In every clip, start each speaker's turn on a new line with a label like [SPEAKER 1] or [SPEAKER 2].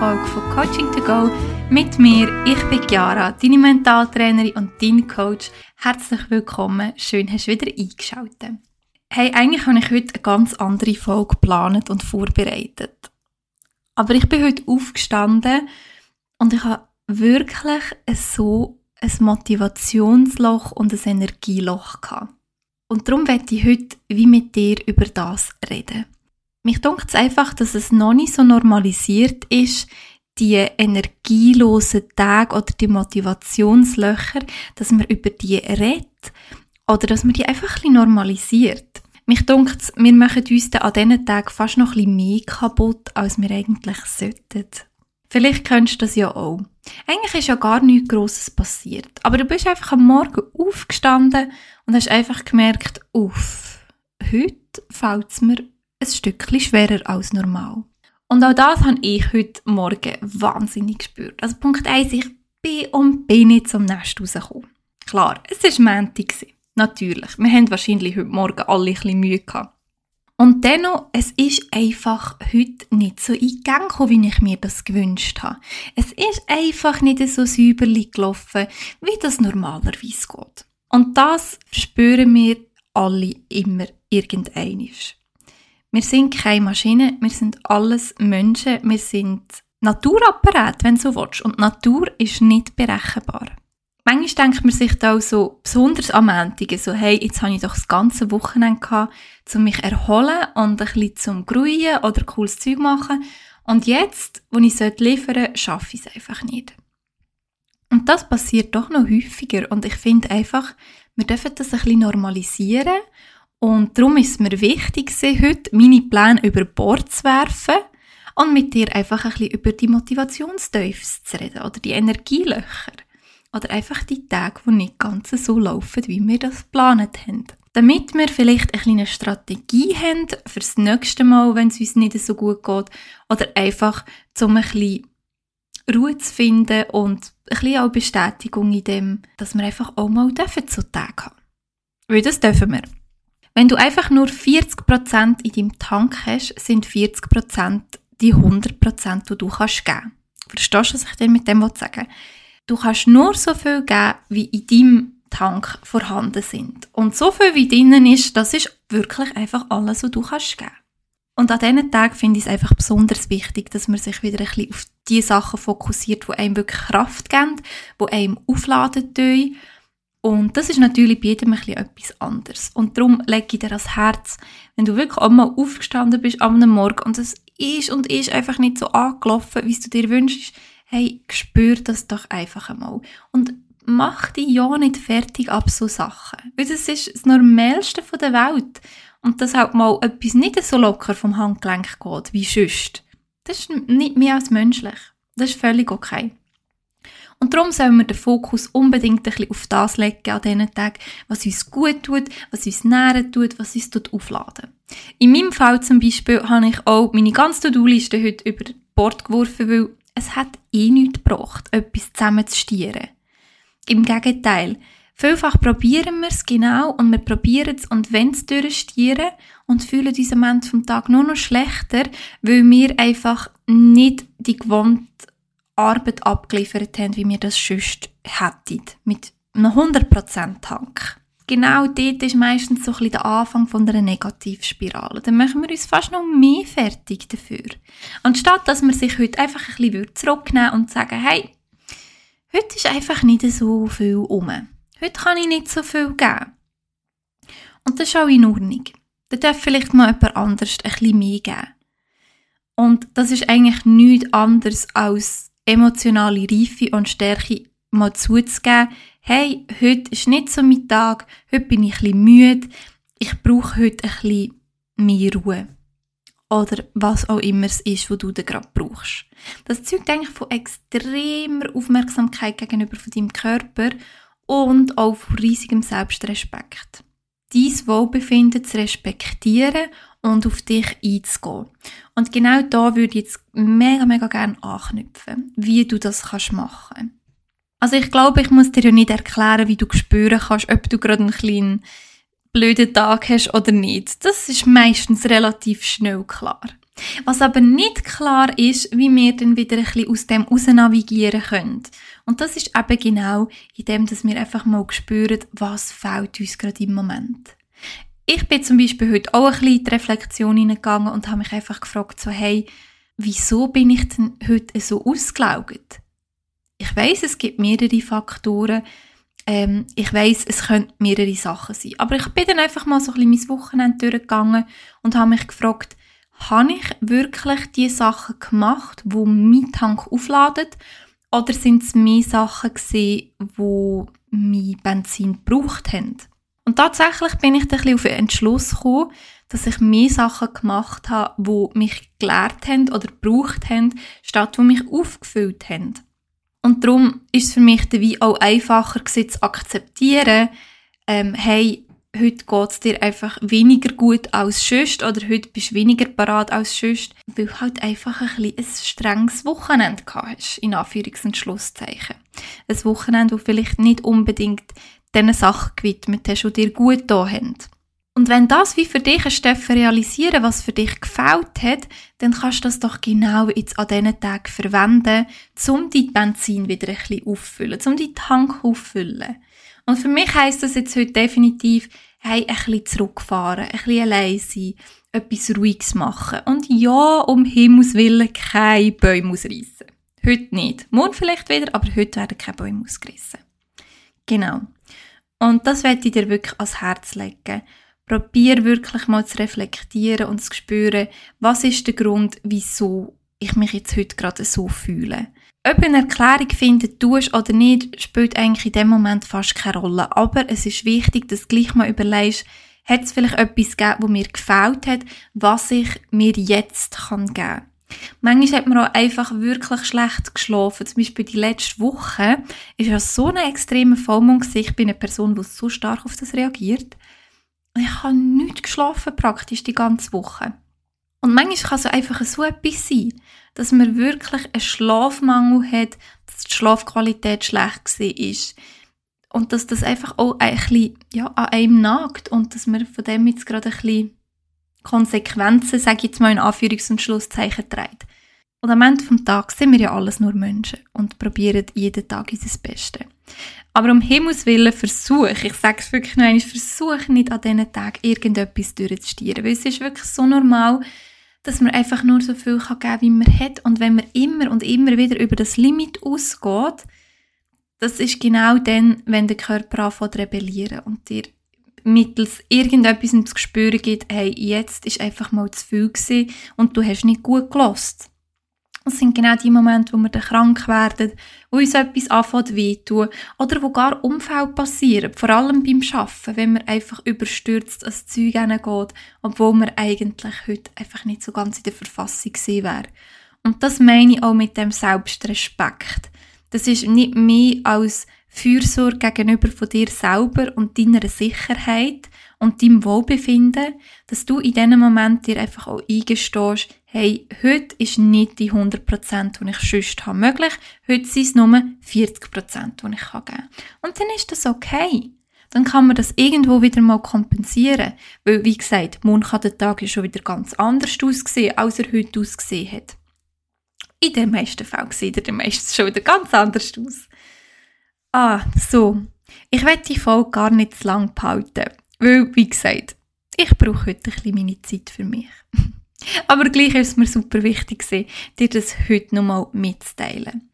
[SPEAKER 1] Folge von Coaching to Go mit mir. Ich bin Chiara, deine Mentaltrainerin und dein Coach. Herzlich willkommen, schön hast du wieder eingeschaltet. Hey, eigentlich habe ich heute eine ganz andere Folge geplant und vorbereitet. Aber ich bin heute aufgestanden und ich habe wirklich so ein Motivationsloch und ein Energieloch gehabt. Und darum werde ich heute wie mit dir über das reden. Mich denkt es einfach, dass es noch nicht so normalisiert ist, die energielosen Tage oder die Motivationslöcher, dass man über die redet oder dass man die einfach ein normalisiert. Mich denkt wir machen uns dann an diesen Tagen fast noch ein mehr kaputt, als wir eigentlich sollten. Vielleicht kennst du das ja auch. Eigentlich ist ja gar nichts Grosses passiert. Aber du bist einfach am Morgen aufgestanden und hast einfach gemerkt, uff, heute fällt es mir ein Stückchen schwerer als normal. Und auch das habe ich heute Morgen wahnsinnig gespürt. Also Punkt 1, ich bin und bin nicht zum Nest rausgekommen. Klar, es war Montag. Natürlich. Wir haben wahrscheinlich heute Morgen alle ein bisschen Mühe gehabt. Und dennoch, es ist einfach heute nicht so eingegangen, wie ich mir das gewünscht habe. Es ist einfach nicht so säuberlich gelaufen, wie das normalerweise geht. Und das spüren wir alle immer irgendeinisch. Wir sind keine Maschine, wir sind alles Menschen, wir sind Naturapparat, wenn du so willst. Und Natur ist nicht berechenbar. Manchmal denkt man sich da auch so, besonders am Montag, so, hey, jetzt habe ich doch das ganze Wochenende gehabt, um mich erholen und ein bisschen zum Gruien oder cooles Zeug machen. Und jetzt, wo ich liefern sollte, schaffe ich es einfach nicht. Und das passiert doch noch häufiger. Und ich finde einfach, wir dürfen das ein bisschen normalisieren und darum ist es mir wichtig, heute meine Pläne über Bord zu werfen und mit dir einfach ein bisschen über die Motivationsteufels zu reden oder die Energielöcher. Oder einfach die Tage, die nicht ganz so laufen, wie wir das geplant haben. Damit wir vielleicht eine kleine Strategie haben fürs nächste Mal, wenn es uns nicht so gut geht. Oder einfach, um ein bisschen Ruhe zu finden und ein bisschen auch Bestätigung in dem, dass wir einfach auch mal zu Tag haben. Weil das dürfen wir. Wenn du einfach nur 40% in deinem Tank hast, sind 40% die 100%, die du kannst geben. Verstehst du, was ich dir mit dem sagen Du kannst nur so viel geben, wie in deinem Tank vorhanden sind. Und so viel wie drinnen ist, das ist wirklich einfach alles, was du kannst geben. Und an diesen Tagen finde ich es einfach besonders wichtig, dass man sich wieder ein bisschen auf die Sachen fokussiert, die einem wirklich Kraft geben, die einem aufladen tun und das ist natürlich bei jedem ein bisschen etwas anderes. Und darum lege ich dir das Herz, wenn du wirklich auch mal aufgestanden bist am Morgen und es ist und ist einfach nicht so angelaufen, wie du dir wünschst, hey, spür das doch einfach einmal. Und mach dich ja nicht fertig ab so Sachen. Weil das ist das Normalste der Welt. Und dass halt mal etwas nicht so locker vom Handgelenk geht, wie sonst. Das ist nicht mehr als menschlich. Das ist völlig okay. Und darum sollen wir den Fokus unbedingt ein bisschen auf das legen an diesen Tagen, was uns gut tut, was uns nähren tut, was uns dort aufladen. In meinem Fall zum Beispiel habe ich auch meine ganze To-Do-Liste heute über Bord geworfen, weil es hat eh nichts gebracht, etwas zusammenzustieren. Im Gegenteil, vielfach probieren wir es genau und wir probieren es und wenn es durchstieren und fühlen uns am Ende vom Tag nur noch schlechter, weil wir einfach nicht die gewohnte Arbeit abgeliefert haben, wie wir das sonst hätten. Mit einem 100% Tank. Genau dort ist meistens so ein der Anfang von einer Negativspirale. Dann machen wir uns fast noch mehr fertig dafür. Anstatt, dass man sich heute einfach ein bisschen zurücknehmen und sagen, hey, heute ist einfach nicht so viel um. Heute kann ich nicht so viel geben. Und das ist auch in Ordnung. Dann darf vielleicht mal jemand anders ein bisschen mehr geben. Und das ist eigentlich nichts anderes als emotionale Reife und Stärke mal zuzugeben, hey, heute ist nicht so mein Tag, heute bin ich bisschen müde, ich brauche heute bisschen mehr Ruhe. Oder was auch immer es ist, was du gerade brauchst. Das zeugt eigentlich von extremer Aufmerksamkeit gegenüber deinem Körper und auch von riesigem Selbstrespekt. Dein Wohlbefinden zu respektieren und auf dich einzugehen. Und genau da würde ich jetzt mega, mega gerne anknüpfen, wie du das kannst machen. Also ich glaube, ich muss dir ja nicht erklären, wie du spüren kannst, ob du gerade einen kleinen blöden Tag hast oder nicht. Das ist meistens relativ schnell klar. Was aber nicht klar ist, wie wir dann wieder ein bisschen aus dem raus navigieren können. Und das ist eben genau in dem, dass wir einfach mal spüren, was fehlt uns gerade im Moment. Ich bin zum Beispiel heute auch ein bisschen in die Reflexion hineingegangen und habe mich einfach gefragt, so, hey, wieso bin ich denn heute so ausgelaugt? Ich weiß, es gibt mehrere Faktoren. Ähm, ich weiß, es können mehrere Sachen sein. Aber ich bin dann einfach mal so ein bisschen mein Wochenende durchgegangen und habe mich gefragt, habe ich wirklich die Sachen gemacht, wo mein Tank aufladet? Oder sind es mehr Sachen gewesen, wo mein Benzin gebraucht haben? Und tatsächlich bin ich dann ein bisschen auf den Entschluss gekommen, dass ich mehr Sachen gemacht habe, wo mich gelehrt haben oder gebraucht haben, statt wo mich aufgefüllt haben. Und darum ist es für mich dabei auch einfacher zu akzeptieren, ähm, hey, heute geht es dir einfach weniger gut als sonst oder heute bist du weniger parat als sonst, weil du halt einfach ein, bisschen ein strenges Wochenende gehabt hast, in Anführungs- und Schlusszeichen. Ein Wochenende, das vielleicht nicht unbedingt diesen Sachen gewidmet hast, die dir gut da haben. Und wenn das wie für dich Steffen realisieren, was für dich gefällt hat, dann kannst du das doch genau jetzt an diesen Tagen verwenden, um dein Benzin wieder ein bisschen auffüllen, um deinen Tank auffüllen. Und für mich heisst das jetzt heute definitiv, hey, ein bisschen zurückfahren, ein bisschen allein sein, etwas Ruhiges machen. Und ja, um Himmels Willen keine Bäume ausreißen. Heute nicht. Morgen vielleicht wieder, aber heute werden keine Bäume ausgerissen. Genau. Und das werde ich dir wirklich ans Herz legen. Probier wirklich mal zu reflektieren und zu spüren, was ist der Grund, wieso ich mich jetzt heute gerade so fühle. Ob du eine Erklärung finden tust oder nicht, spielt eigentlich in dem Moment fast keine Rolle. Aber es ist wichtig, dass du gleich mal überlegst, hat es vielleicht etwas gegeben, was mir gefällt hat, was ich mir jetzt kann geben kann. Manchmal hat man auch einfach wirklich schlecht geschlafen. Zum Beispiel die letzte Woche ist ja so eine extreme Vollmond Ich bin eine Person, die so stark auf das reagiert. Ich habe nicht geschlafen praktisch die ganze Woche. Und manchmal kann es einfach so etwas sein, dass man wirklich einen Schlafmangel hat, dass die Schlafqualität schlecht war. Und dass das einfach auch ein bisschen, ja, an einem nagt und dass man von dem jetzt gerade ein bisschen Konsequenzen, sage ich jetzt mal in Anführungs- und Schlusszeichen, trägt. Und am Ende des Tages sind wir ja alles nur Menschen und probieren jeden Tag unser Bestes. Aber um Himmels Willen versuche, ich sage es wirklich noch einmal, versuche nicht an diesen Tagen irgendetwas durchzustieren, weil es ist wirklich so normal, dass man einfach nur so viel geben kann, wie man hat. Und wenn man immer und immer wieder über das Limit ausgeht, das ist genau dann, wenn der Körper anfängt zu rebellieren und dir mittels irgendetwas ins Gespür gibt, hey, jetzt ist einfach mal zu viel gewesen und du hast nicht gut gelost. Das sind genau die Momente, wo wir dann krank werden, wo uns etwas anfängt wehtun oder wo gar Unfälle passieren, vor allem beim Arbeiten, wenn man einfach überstürzt ans Zeug geht, obwohl man eigentlich heute einfach nicht so ganz in der Verfassung gewesen wäre. Und das meine ich auch mit dem Selbstrespekt. Das ist nicht mehr als Fürsorge gegenüber von dir selber und deiner Sicherheit und deinem Wohlbefinden, dass du in diesem Moment dir einfach auch eingestehst, hey, heute ist nicht die 100%, die ich sonst habe möglich, heute sind es nur 40%, die ich geben kann. Und dann ist das okay. Dann kann man das irgendwo wieder mal kompensieren. Weil, wie gesagt, morgen kann der Tag ja schon wieder ganz anders aussehen, als er heute ausgesehen hat. In den meisten Fällen sieht er meistens schon wieder ganz anders aus. Ah, so. Ich werde die Folge gar nicht zu lang behalten. Weil, wie gesagt, ich brauche heute ein bisschen meine Zeit für mich. Aber gleich ist es mir super wichtig, dir das heute nochmal mitzuteilen.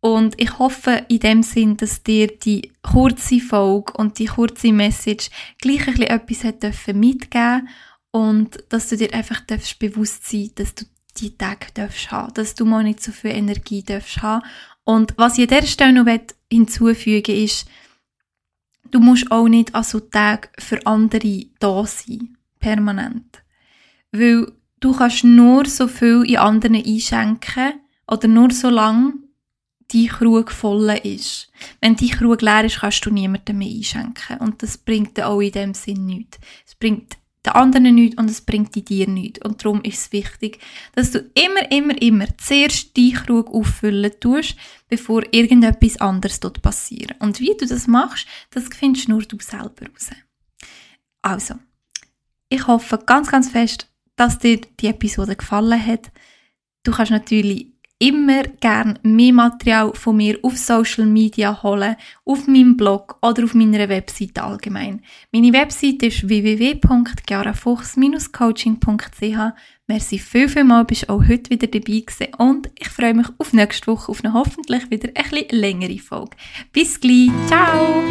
[SPEAKER 1] Und ich hoffe in dem Sinn, dass dir die kurze Folge und die kurze Message gleich ein bisschen etwas hat dürfen mitgeben und dass du dir einfach bewusst sein, dass du die Tage darfst haben, dass du mal nicht so viel Energie darfst haben. Und was ich an dieser Stelle noch hinzufügen ist, du musst auch nicht an so Tagen für andere da sein, permanent. Weil Du kannst nur so viel in anderen einschenken oder nur so lange dein Krug voll ist. Wenn dein Krug leer ist, kannst du niemandem mehr einschenken. Und das bringt dir auch in dem Sinn nichts. Es bringt den anderen nichts und es bringt dir nichts. Und darum ist es wichtig, dass du immer, immer, immer zuerst deinen Krug auffüllen tust, bevor irgendetwas anderes dort passiert. Und wie du das machst, das findest nur du selber raus. Also, ich hoffe ganz, ganz fest, dass dir die Episode gefallen hat. Du kannst natürlich immer gerne mehr Material von mir auf Social Media holen, auf meinem Blog oder auf meiner Webseite allgemein. Meine Webseite ist www.chiarafuchs-coaching.ch. Merci viel, viel mal, bist auch heute wieder dabei gewesen und ich freue mich auf nächste Woche auf eine hoffentlich wieder ein bisschen längere Folge. Bis gleich, ciao!